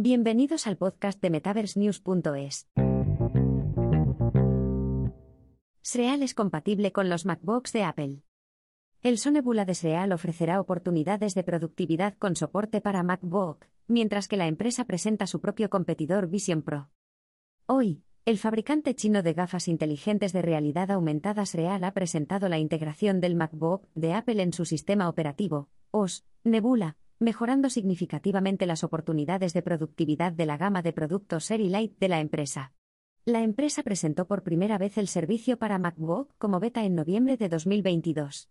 Bienvenidos al podcast de MetaverseNews.es. Sreal es compatible con los MacBooks de Apple. El Sonebula de Sreal ofrecerá oportunidades de productividad con soporte para MacBook, mientras que la empresa presenta su propio competidor Vision Pro. Hoy, el fabricante chino de gafas inteligentes de realidad aumentada Sreal ha presentado la integración del MacBook de Apple en su sistema operativo, OS, Nebula, mejorando significativamente las oportunidades de productividad de la gama de productos Seri Light de la empresa. La empresa presentó por primera vez el servicio para MacBook como beta en noviembre de 2022.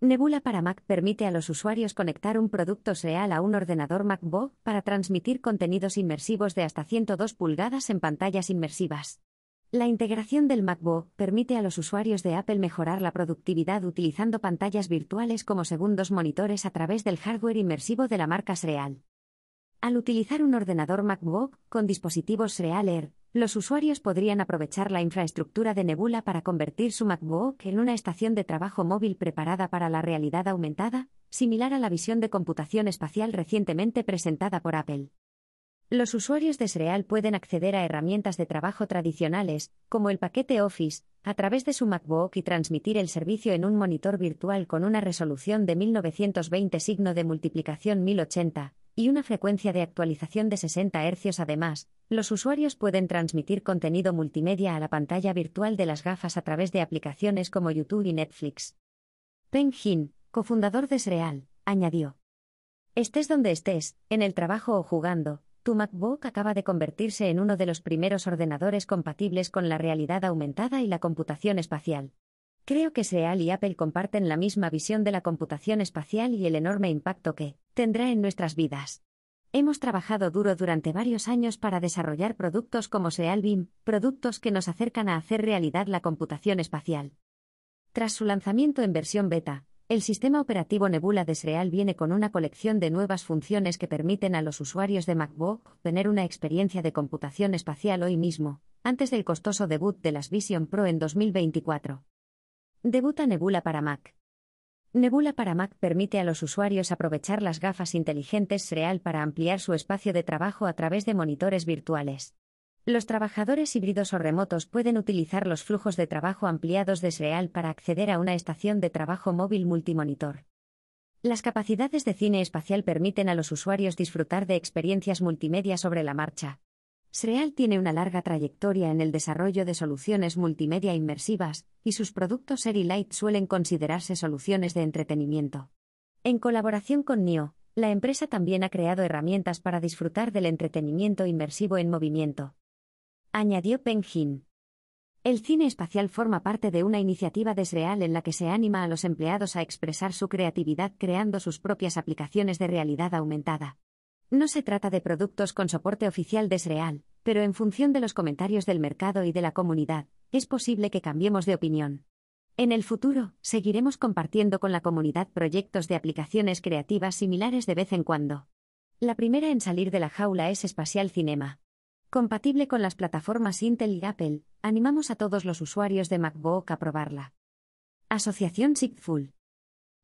Nebula para Mac permite a los usuarios conectar un producto real a un ordenador MacBook para transmitir contenidos inmersivos de hasta 102 pulgadas en pantallas inmersivas. La integración del MacBook permite a los usuarios de Apple mejorar la productividad utilizando pantallas virtuales como segundos monitores a través del hardware inmersivo de la marca Sreal. Al utilizar un ordenador MacBook con dispositivos Sreal Air, los usuarios podrían aprovechar la infraestructura de Nebula para convertir su MacBook en una estación de trabajo móvil preparada para la realidad aumentada, similar a la visión de computación espacial recientemente presentada por Apple. Los usuarios de Sreal pueden acceder a herramientas de trabajo tradicionales, como el paquete Office, a través de su MacBook y transmitir el servicio en un monitor virtual con una resolución de 1920 signo de multiplicación 1080 y una frecuencia de actualización de 60 Hz. Además, los usuarios pueden transmitir contenido multimedia a la pantalla virtual de las gafas a través de aplicaciones como YouTube y Netflix. Peng Jin, cofundador de Sreal, añadió. Estés donde estés, en el trabajo o jugando, tu MacBook acaba de convertirse en uno de los primeros ordenadores compatibles con la realidad aumentada y la computación espacial. Creo que Seal y Apple comparten la misma visión de la computación espacial y el enorme impacto que tendrá en nuestras vidas. Hemos trabajado duro durante varios años para desarrollar productos como Beam, productos que nos acercan a hacer realidad la computación espacial. Tras su lanzamiento en versión beta, el sistema operativo Nebula de Sreal viene con una colección de nuevas funciones que permiten a los usuarios de MacBook tener una experiencia de computación espacial hoy mismo, antes del costoso debut de las Vision Pro en 2024. Debuta Nebula para Mac. Nebula para Mac permite a los usuarios aprovechar las gafas inteligentes Sreal para ampliar su espacio de trabajo a través de monitores virtuales. Los trabajadores híbridos o remotos pueden utilizar los flujos de trabajo ampliados de SREAL para acceder a una estación de trabajo móvil multimonitor. Las capacidades de cine espacial permiten a los usuarios disfrutar de experiencias multimedia sobre la marcha. SREAL tiene una larga trayectoria en el desarrollo de soluciones multimedia inmersivas, y sus productos Seri Light suelen considerarse soluciones de entretenimiento. En colaboración con NIO, la empresa también ha creado herramientas para disfrutar del entretenimiento inmersivo en movimiento añadió Peng. El cine espacial forma parte de una iniciativa desreal en la que se anima a los empleados a expresar su creatividad creando sus propias aplicaciones de realidad aumentada. No se trata de productos con soporte oficial desreal, pero en función de los comentarios del mercado y de la comunidad, es posible que cambiemos de opinión. En el futuro, seguiremos compartiendo con la comunidad proyectos de aplicaciones creativas similares de vez en cuando. La primera en salir de la jaula es Espacial Cinema. Compatible con las plataformas Intel y Apple, animamos a todos los usuarios de MacBook a probarla. Asociación Sigful.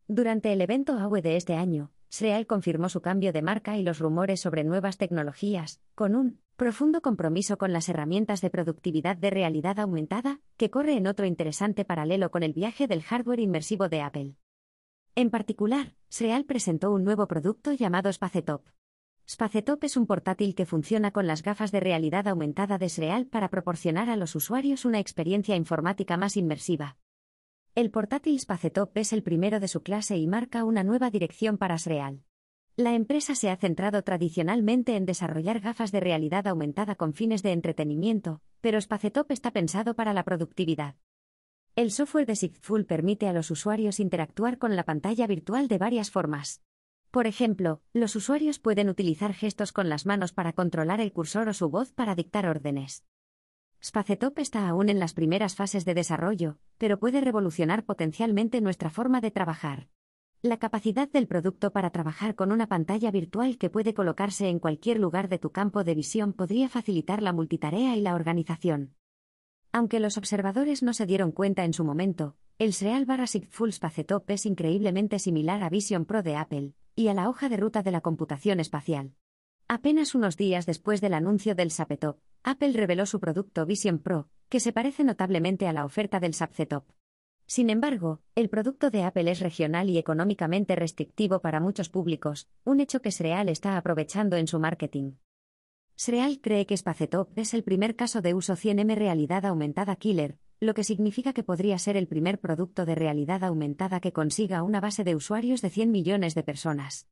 Durante el evento AWE de este año, Sreal confirmó su cambio de marca y los rumores sobre nuevas tecnologías, con un profundo compromiso con las herramientas de productividad de realidad aumentada, que corre en otro interesante paralelo con el viaje del hardware inmersivo de Apple. En particular, Sreal presentó un nuevo producto llamado Spacetop, Spacetop es un portátil que funciona con las gafas de realidad aumentada de Sreal para proporcionar a los usuarios una experiencia informática más inmersiva. El portátil Spacetop es el primero de su clase y marca una nueva dirección para Sreal. La empresa se ha centrado tradicionalmente en desarrollar gafas de realidad aumentada con fines de entretenimiento, pero Spacetop está pensado para la productividad. El software de Sigful permite a los usuarios interactuar con la pantalla virtual de varias formas. Por ejemplo, los usuarios pueden utilizar gestos con las manos para controlar el cursor o su voz para dictar órdenes. Spacetop está aún en las primeras fases de desarrollo, pero puede revolucionar potencialmente nuestra forma de trabajar. La capacidad del producto para trabajar con una pantalla virtual que puede colocarse en cualquier lugar de tu campo de visión podría facilitar la multitarea y la organización. Aunque los observadores no se dieron cuenta en su momento, el Sreal barra Full Spacetop es increíblemente similar a Vision Pro de Apple, y a la hoja de ruta de la computación espacial. Apenas unos días después del anuncio del Sapetop, Apple reveló su producto Vision Pro, que se parece notablemente a la oferta del Sapcetop. Sin embargo, el producto de Apple es regional y económicamente restrictivo para muchos públicos, un hecho que Sreal está aprovechando en su marketing. Sreal cree que Spacetop es el primer caso de uso 100M realidad aumentada killer, lo que significa que podría ser el primer producto de realidad aumentada que consiga una base de usuarios de 100 millones de personas.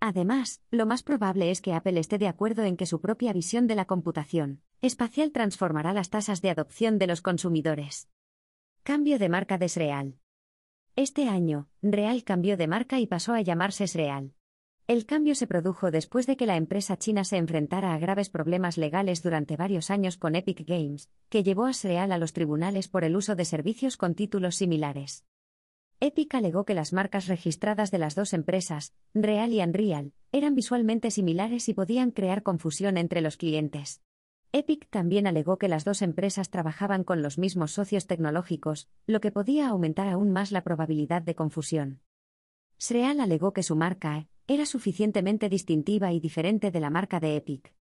Además, lo más probable es que Apple esté de acuerdo en que su propia visión de la computación espacial transformará las tasas de adopción de los consumidores. Cambio de marca de Sreal. Este año, Real cambió de marca y pasó a llamarse Sreal. El cambio se produjo después de que la empresa china se enfrentara a graves problemas legales durante varios años con Epic Games, que llevó a Sreal a los tribunales por el uso de servicios con títulos similares. Epic alegó que las marcas registradas de las dos empresas, Real y Unreal, eran visualmente similares y podían crear confusión entre los clientes. Epic también alegó que las dos empresas trabajaban con los mismos socios tecnológicos, lo que podía aumentar aún más la probabilidad de confusión. Sreal alegó que su marca era suficientemente distintiva y diferente de la marca de Epic.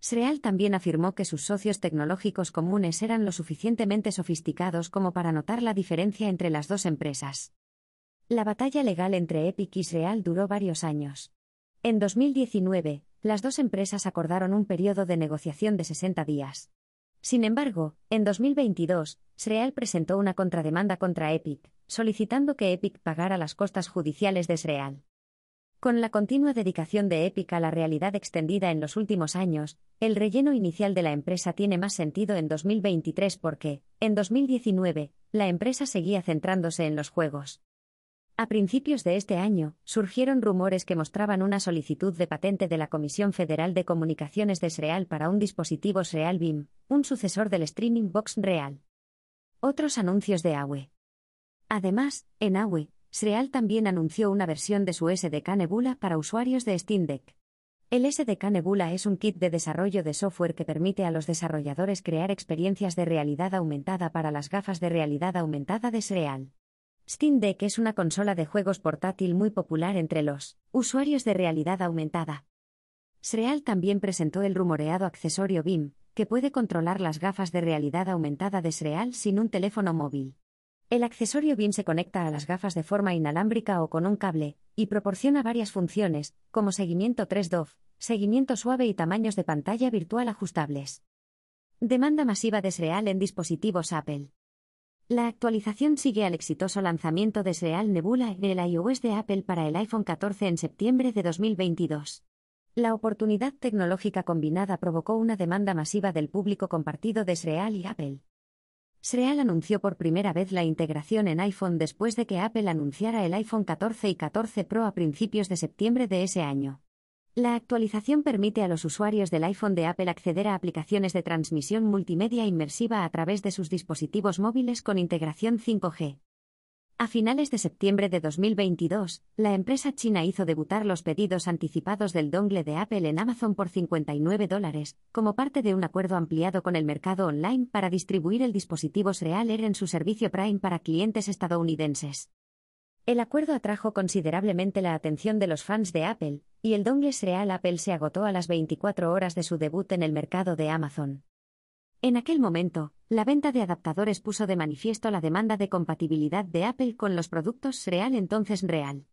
Sreal también afirmó que sus socios tecnológicos comunes eran lo suficientemente sofisticados como para notar la diferencia entre las dos empresas. La batalla legal entre Epic y Sreal duró varios años. En 2019, las dos empresas acordaron un periodo de negociación de 60 días. Sin embargo, en 2022, Sreal presentó una contrademanda contra Epic, solicitando que Epic pagara las costas judiciales de Sreal. Con la continua dedicación de Epic a la realidad extendida en los últimos años, el relleno inicial de la empresa tiene más sentido en 2023 porque, en 2019, la empresa seguía centrándose en los juegos. A principios de este año, surgieron rumores que mostraban una solicitud de patente de la Comisión Federal de Comunicaciones de SREAL para un dispositivo SREAL BIM, un sucesor del Streaming Box Real. Otros anuncios de AWE. Además, en AWE, SREAL también anunció una versión de su SDK Nebula para usuarios de Steam Deck. El SDK Nebula es un kit de desarrollo de software que permite a los desarrolladores crear experiencias de realidad aumentada para las gafas de realidad aumentada de SREAL. Steam Deck es una consola de juegos portátil muy popular entre los usuarios de realidad aumentada. Sreal también presentó el rumoreado accesorio BIM, que puede controlar las gafas de realidad aumentada de Sreal sin un teléfono móvil. El accesorio BIM se conecta a las gafas de forma inalámbrica o con un cable, y proporciona varias funciones, como seguimiento 3DOF, seguimiento suave y tamaños de pantalla virtual ajustables. Demanda masiva de Sreal en dispositivos Apple. La actualización sigue al exitoso lanzamiento de Sreal Nebula en el iOS de Apple para el iPhone 14 en septiembre de 2022. La oportunidad tecnológica combinada provocó una demanda masiva del público compartido de Sreal y Apple. Sreal anunció por primera vez la integración en iPhone después de que Apple anunciara el iPhone 14 y 14 Pro a principios de septiembre de ese año. La actualización permite a los usuarios del iPhone de Apple acceder a aplicaciones de transmisión multimedia inmersiva a través de sus dispositivos móviles con integración 5G. A finales de septiembre de 2022, la empresa china hizo debutar los pedidos anticipados del dongle de Apple en Amazon por 59 dólares, como parte de un acuerdo ampliado con el mercado online para distribuir el dispositivo Real Air en su servicio Prime para clientes estadounidenses. El acuerdo atrajo considerablemente la atención de los fans de Apple, y el dongle Real Apple se agotó a las 24 horas de su debut en el mercado de Amazon. En aquel momento, la venta de adaptadores puso de manifiesto la demanda de compatibilidad de Apple con los productos Real entonces Real.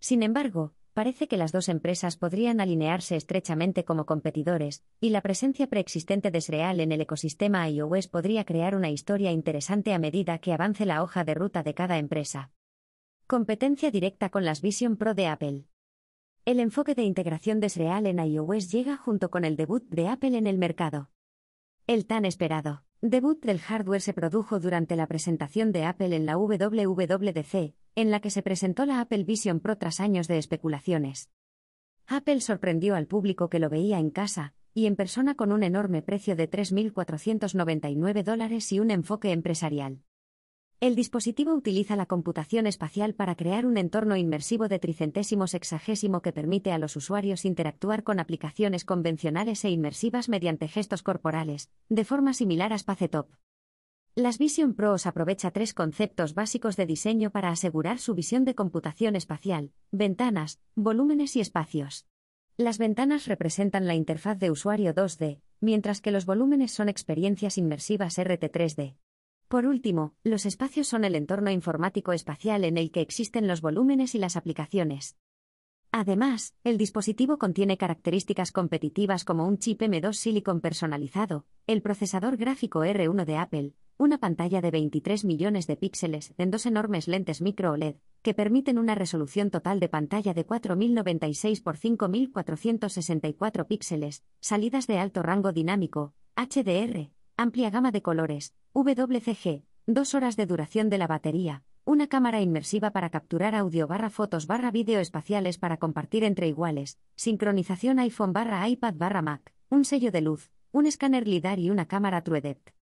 Sin embargo, parece que las dos empresas podrían alinearse estrechamente como competidores, y la presencia preexistente de Sreal en el ecosistema iOS podría crear una historia interesante a medida que avance la hoja de ruta de cada empresa. Competencia directa con las Vision Pro de Apple. El enfoque de integración de Sreal en iOS llega junto con el debut de Apple en el mercado. El tan esperado debut del hardware se produjo durante la presentación de Apple en la WWDC, en la que se presentó la Apple Vision Pro tras años de especulaciones. Apple sorprendió al público que lo veía en casa y en persona con un enorme precio de 3.499 dólares y un enfoque empresarial. El dispositivo utiliza la computación espacial para crear un entorno inmersivo de tricentésimo sexagésimo que permite a los usuarios interactuar con aplicaciones convencionales e inmersivas mediante gestos corporales, de forma similar a Spacetop. Las Vision Pros aprovecha tres conceptos básicos de diseño para asegurar su visión de computación espacial, ventanas, volúmenes y espacios. Las ventanas representan la interfaz de usuario 2D, mientras que los volúmenes son experiencias inmersivas RT3D. Por último, los espacios son el entorno informático espacial en el que existen los volúmenes y las aplicaciones. Además, el dispositivo contiene características competitivas como un chip M2 Silicon personalizado, el procesador gráfico R1 de Apple, una pantalla de 23 millones de píxeles en dos enormes lentes micro OLED, que permiten una resolución total de pantalla de 4096 x 5464 píxeles, salidas de alto rango dinámico, HDR, amplia gama de colores, WCG, dos horas de duración de la batería, una cámara inmersiva para capturar audio barra fotos barra vídeo espaciales para compartir entre iguales, sincronización iPhone barra iPad barra Mac, un sello de luz, un escáner LIDAR y una cámara TrueDepth.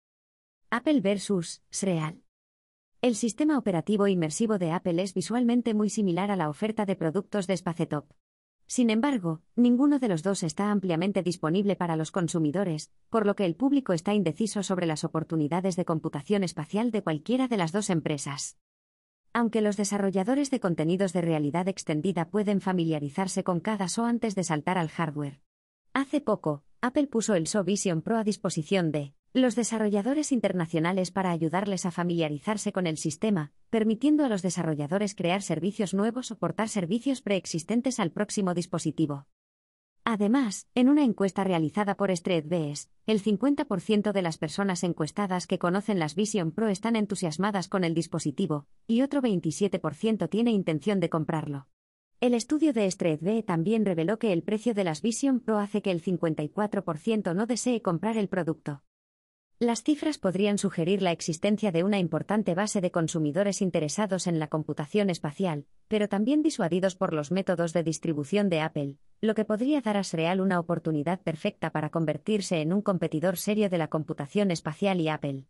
Apple vs. Sreal. El sistema operativo inmersivo de Apple es visualmente muy similar a la oferta de productos de Spacetop. Sin embargo, ninguno de los dos está ampliamente disponible para los consumidores, por lo que el público está indeciso sobre las oportunidades de computación espacial de cualquiera de las dos empresas. Aunque los desarrolladores de contenidos de realidad extendida pueden familiarizarse con cada SO antes de saltar al hardware. Hace poco, Apple puso el SO Vision Pro a disposición de los desarrolladores internacionales para ayudarles a familiarizarse con el sistema, permitiendo a los desarrolladores crear servicios nuevos o portar servicios preexistentes al próximo dispositivo. Además, en una encuesta realizada por StreetBS, el 50% de las personas encuestadas que conocen las Vision Pro están entusiasmadas con el dispositivo, y otro 27% tiene intención de comprarlo. El estudio de StreetB también reveló que el precio de las Vision Pro hace que el 54% no desee comprar el producto. Las cifras podrían sugerir la existencia de una importante base de consumidores interesados en la computación espacial, pero también disuadidos por los métodos de distribución de Apple, lo que podría dar a Sreal una oportunidad perfecta para convertirse en un competidor serio de la computación espacial y Apple.